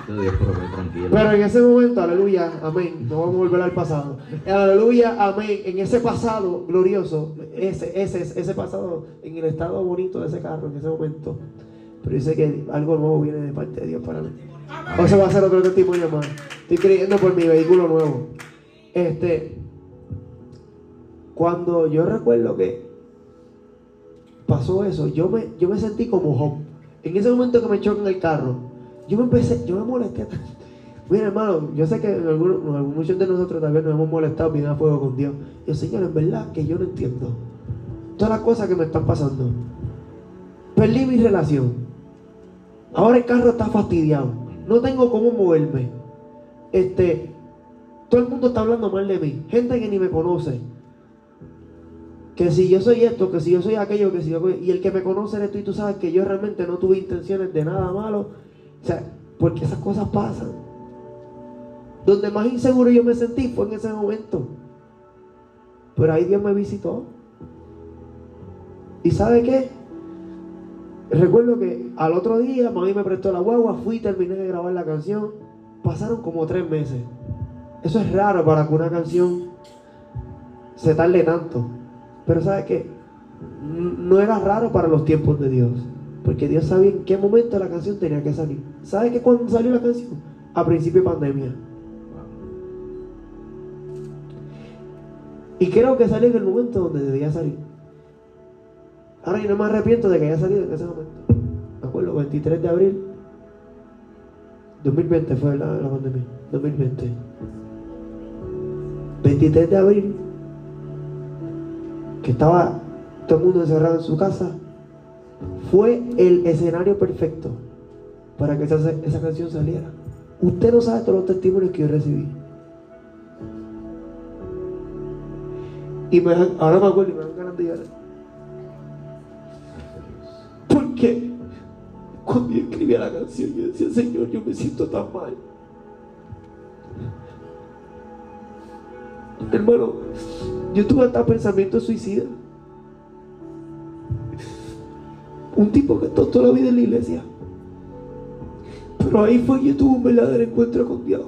Pero en ese momento, aleluya, amén. No vamos a volver al pasado. Aleluya, amén. En ese pasado glorioso, ese, ese, ese pasado, en el estado bonito de ese carro, en ese momento. Pero dice que algo nuevo viene de parte de Dios para mí. O se va a hacer otro testimonio más. Estoy creyendo por mi vehículo nuevo. Este, cuando yo recuerdo que pasó eso, yo me, yo me sentí como Job. En ese momento que me chocan el carro, yo me empecé, yo me molesté. Mira, hermano, yo sé que en algunos, muchos de nosotros vez nos hemos molestado bien a fuego con Dios. Yo, Señor, en verdad que yo no entiendo todas las cosas que me están pasando. Perdí mi relación. Ahora el carro está fastidiado. No tengo cómo moverme. Este, todo el mundo está hablando mal de mí. Gente que ni me conoce. Que si yo soy esto, que si yo soy aquello, que si yo... Y el que me conoce eres tú y tú sabes que yo realmente no tuve intenciones de nada malo. O sea, porque esas cosas pasan. Donde más inseguro yo me sentí fue en ese momento. Pero ahí Dios me visitó. ¿Y sabe qué? Recuerdo que al otro día mami me prestó la guagua, fui y terminé de grabar la canción. Pasaron como tres meses. Eso es raro para que una canción se tarde tanto. Pero ¿sabe qué? No era raro para los tiempos de Dios. Porque Dios sabía en qué momento la canción tenía que salir. ¿Sabe qué cuando salió la canción? A principio de pandemia. Y creo que salió en el momento donde debía salir. Ahora yo no me arrepiento de que haya salido en ese momento. Me acuerdo, 23 de abril 2020 fue la, la pandemia. 2020. 23 de abril, que estaba todo el mundo encerrado en su casa, fue el escenario perfecto para que esa, esa canción saliera. Usted no sabe todos los testimonios que yo recibí. Y ahora me acuerdo y me dan ganas de llorar. Porque cuando yo escribía la canción, yo decía, Señor, yo me siento tan mal. Hermano, yo tuve hasta pensamiento suicida. Un tipo que está toda la vida en la iglesia. Pero ahí fue que yo tuve un verdadero encuentro con Dios.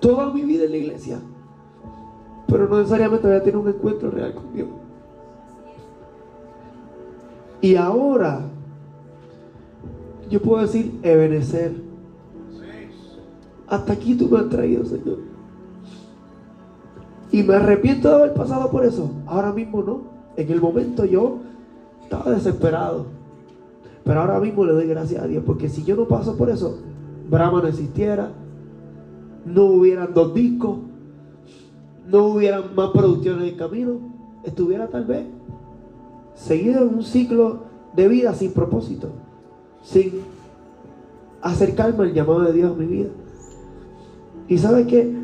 Toda mi vida en la iglesia. Pero no necesariamente había tenido un encuentro real con Dios. Y ahora, yo puedo decir, Ebenecer. Hasta aquí tú me has traído, Señor. Y me arrepiento de haber pasado por eso. Ahora mismo no. En el momento yo estaba desesperado. Pero ahora mismo le doy gracias a Dios. Porque si yo no paso por eso, Brahma no existiera. No hubieran dos discos. No hubieran más producciones en camino. Estuviera tal vez seguido en un ciclo de vida sin propósito. Sin acercarme al llamado de Dios a mi vida. Y sabes qué?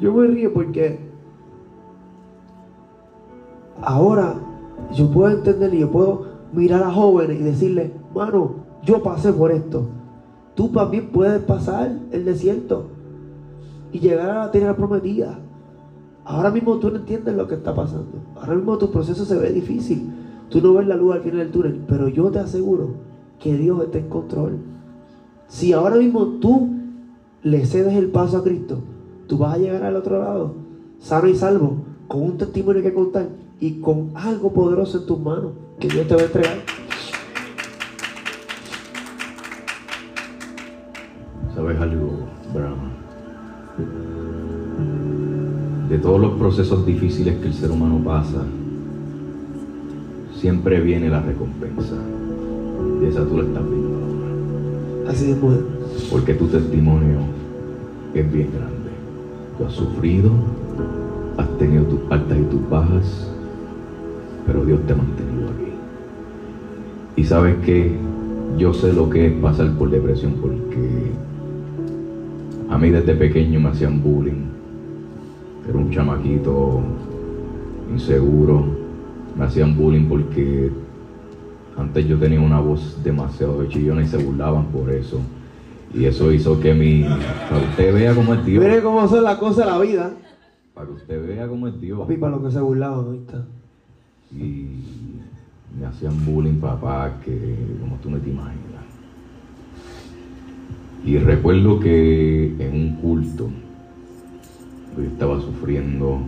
Yo me río porque ahora yo puedo entender y yo puedo mirar a jóvenes y decirle, mano, yo pasé por esto. Tú también puedes pasar el desierto y llegar a la tierra prometida. Ahora mismo tú no entiendes lo que está pasando. Ahora mismo tu proceso se ve difícil. Tú no ves la luz al final del túnel, pero yo te aseguro que Dios está en control. Si ahora mismo tú le cedes el paso a Cristo, tú vas a llegar al otro lado, sano y salvo, con un testimonio que contar y con algo poderoso en tus manos que Dios te va a entregar. ¿Sabes algo, Brahma? De todos los procesos difíciles que el ser humano pasa, siempre viene la recompensa. Y esa tú la estás viendo ahora. Así es, mujer. Porque tu testimonio es bien grande. Tú has sufrido, has tenido tus altas y tus bajas, pero Dios te ha mantenido aquí. Y sabes que yo sé lo que es pasar por depresión porque a mí desde pequeño me hacían bullying. Era un chamaquito inseguro. Me hacían bullying porque antes yo tenía una voz demasiado chillona y se burlaban por eso. Y eso hizo que mi... Para usted vea cómo es Dios. Mire cómo son las cosas de la vida. Para que usted vea cómo es Dios. Papi, para lo que se burlaban ahorita. Y me hacían bullying, papá, que como tú no te imaginas. Y recuerdo que en un culto, yo estaba sufriendo,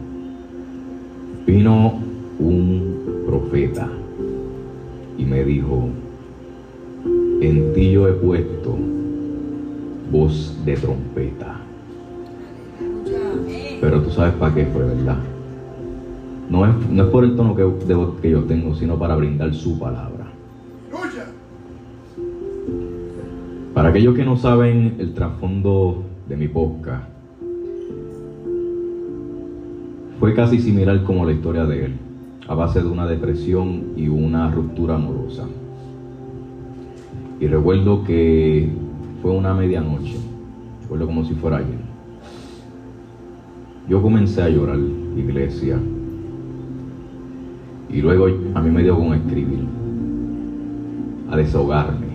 vino un profeta y me dijo, en ti yo he puesto voz de trompeta. Pero tú sabes para qué fue, ¿verdad? No es, no es por el tono que, de que yo tengo, sino para brindar su palabra. Para aquellos que no saben el trasfondo de mi podcast, fue casi similar como la historia de él, a base de una depresión y una ruptura amorosa. Y recuerdo que fue una medianoche, recuerdo como si fuera ayer. Yo comencé a llorar, iglesia, y luego a mí me dio con escribir, a desahogarme,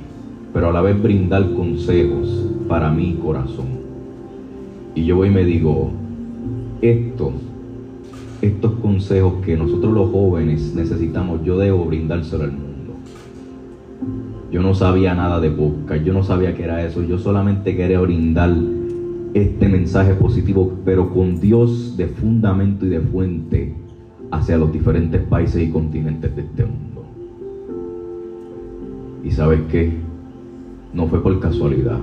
pero a la vez brindar consejos para mi corazón. Y yo voy y me digo, esto, estos consejos que nosotros los jóvenes necesitamos, yo debo brindárselo al mundo. Yo no sabía nada de podcast, yo no sabía qué era eso, yo solamente quería brindar este mensaje positivo, pero con Dios de fundamento y de fuente hacia los diferentes países y continentes de este mundo. Y sabes qué, no fue por casualidad,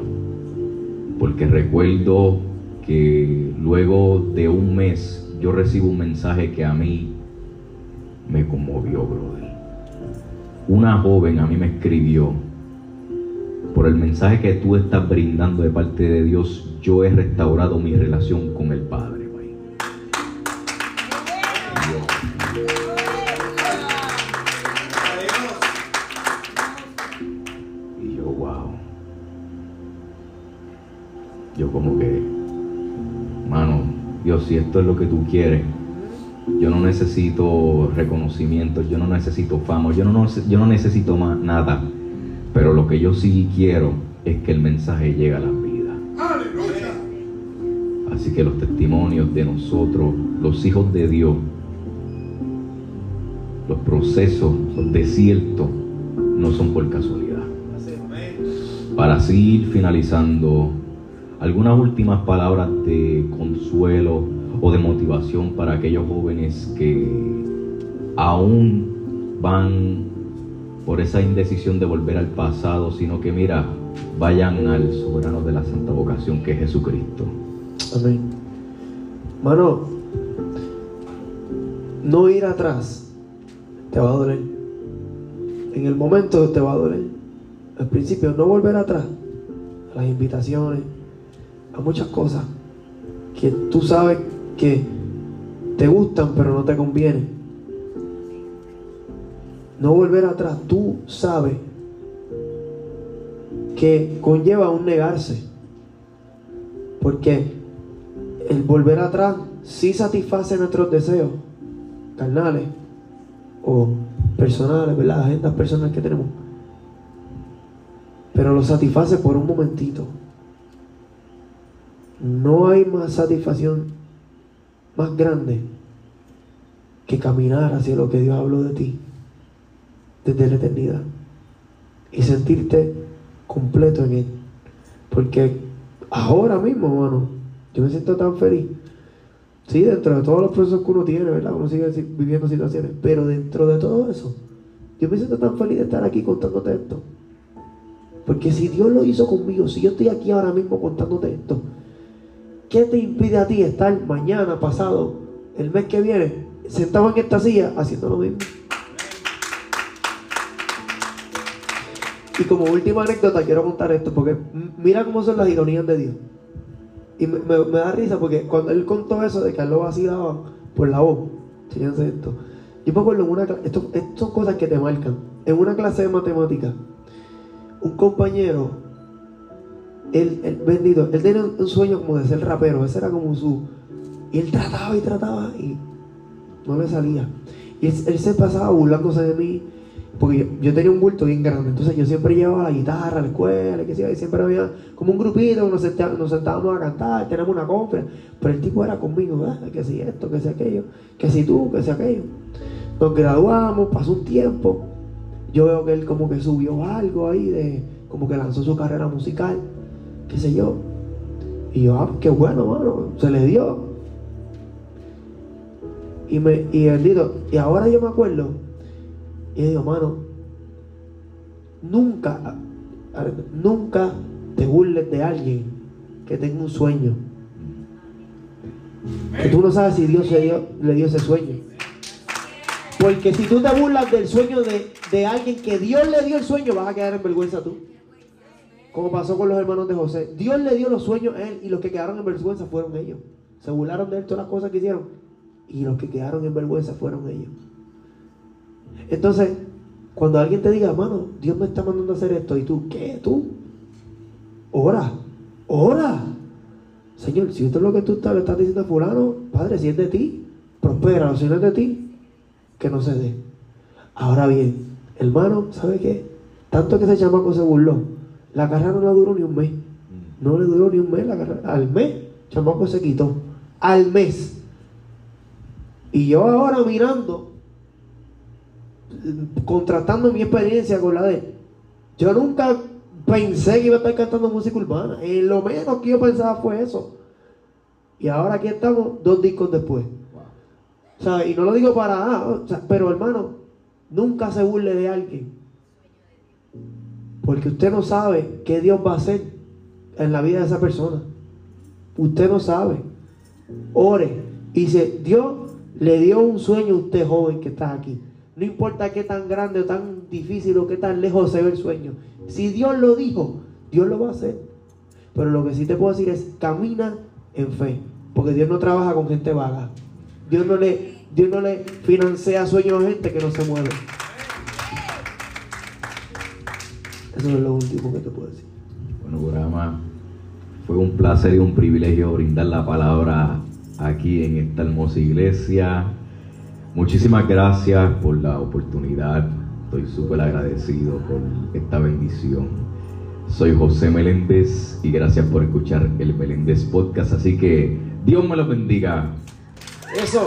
porque recuerdo que luego de un mes yo recibo un mensaje que a mí me conmovió, brother. Una joven a mí me escribió, por el mensaje que tú estás brindando de parte de Dios, yo he restaurado mi relación con el Padre. Como que, mano, Dios, si esto es lo que tú quieres, yo no necesito reconocimiento, yo no necesito fama, yo no, yo no necesito más nada. Pero lo que yo sí quiero es que el mensaje llegue a la vida. Así que los testimonios de nosotros, los hijos de Dios, los procesos, los desiertos, no son por casualidad. Para seguir finalizando, algunas últimas palabras de consuelo o de motivación para aquellos jóvenes que aún van por esa indecisión de volver al pasado, sino que mira, vayan al soberano de la santa vocación que es Jesucristo. Amén. Mano, no ir atrás te va a doler. En el momento te va a doler. Al principio, no volver atrás a las invitaciones, a muchas cosas que tú sabes que te gustan pero no te convienen. No volver atrás, tú sabes que conlleva un negarse. Porque el volver atrás sí satisface nuestros deseos carnales o personales, ¿verdad? Agendas personales que tenemos. Pero lo satisface por un momentito. No hay más satisfacción más grande que caminar hacia lo que Dios habló de ti desde la eternidad y sentirte completo en Él. Porque ahora mismo, hermano, yo me siento tan feliz. Sí, dentro de todos los procesos que uno tiene, ¿verdad? Uno sigue viviendo situaciones, pero dentro de todo eso, yo me siento tan feliz de estar aquí contándote esto. Porque si Dios lo hizo conmigo, si yo estoy aquí ahora mismo contándote esto, ¿qué te impide a ti estar mañana, pasado, el mes que viene, sentado en esta silla haciendo lo mismo? Y como última anécdota quiero contar esto, porque mira cómo son las ironías de Dios. Y me, da risa porque cuando él contó eso de que él lo por la voz, fíjense esto. Yo me acuerdo en una esto, esto son cosas que te marcan. En una clase de matemáticas, un compañero, él, él bendito, él tenía un sueño como de ser rapero, ese era como su. Y él trataba y trataba y no le salía. Y él, se pasaba burlándose de mí porque yo, tenía un bulto bien grande, entonces yo siempre llevaba la guitarra a la escuela, y siempre había como un grupito, nos, sentábamos a cantar, tenemos una conferencia, pero el tipo era conmigo, ¿verdad? que si esto, que si aquello, que si tú, que si aquello. Nos graduamos, pasó un tiempo, yo veo que él como que subió algo ahí, de como que lanzó su carrera musical, qué sé yo. Y yo, ah, qué bueno, mano, se le dio. Y me, y bendito, y ahora yo me acuerdo y yo digo, mano, nunca, nunca te burles de alguien que tenga un sueño. Que tú no sabes si Dios le dio, ese sueño. Porque si tú te burlas del sueño de, de, alguien que Dios le dio el sueño, vas a quedar en vergüenza tú. Como pasó con los hermanos de José. Dios le dio los sueños a él y los que quedaron en vergüenza fueron ellos. Se burlaron de él todas las cosas que hicieron. Y los que quedaron en vergüenza fueron ellos. Entonces, cuando alguien te diga, mano, Dios me está mandando a hacer esto, y tú, ¿qué? ¿Tú? Ora, ora. Señor, si esto es lo que tú estás, le estás diciendo a fulano, Padre, si es de ti, prospera, si no es de ti, que no se dé. Ahora bien, hermano, ¿sabe qué? Tanto que ese chamaco se burló, La carrera no le duró ni un mes. No le duró ni un mes la carrera. Al mes, chamaco se quitó. Al mes. Y yo ahora mirando, contrastando mi experiencia con la de él, yo nunca pensé que iba a estar cantando música urbana. En lo menos que yo pensaba fue eso. Y ahora aquí estamos, dos discos después. O sea, y no lo digo para, o sea, pero hermano, nunca se burle de alguien. Porque usted no sabe qué Dios va a hacer en la vida de esa persona. Usted no sabe. Ore. Y dice, Dios le dio un sueño a usted joven que está aquí. No importa qué tan grande o tan difícil o qué tan lejos se ve el sueño. Si Dios lo dijo, Dios lo va a hacer. Pero lo que sí te puedo decir es, camina en fe. Porque Dios no trabaja con gente vaga. Dios no le, Dios no le financia sueños a gente que no se mueve. Eso es lo último que te puedo decir. Bueno, Burama, fue un placer y un privilegio brindar la palabra aquí en esta hermosa iglesia. Muchísimas gracias por la oportunidad. Estoy súper agradecido por esta bendición. Soy José Meléndez y gracias por escuchar el Meléndez Podcast. Así que Dios me lo bendiga. Eso.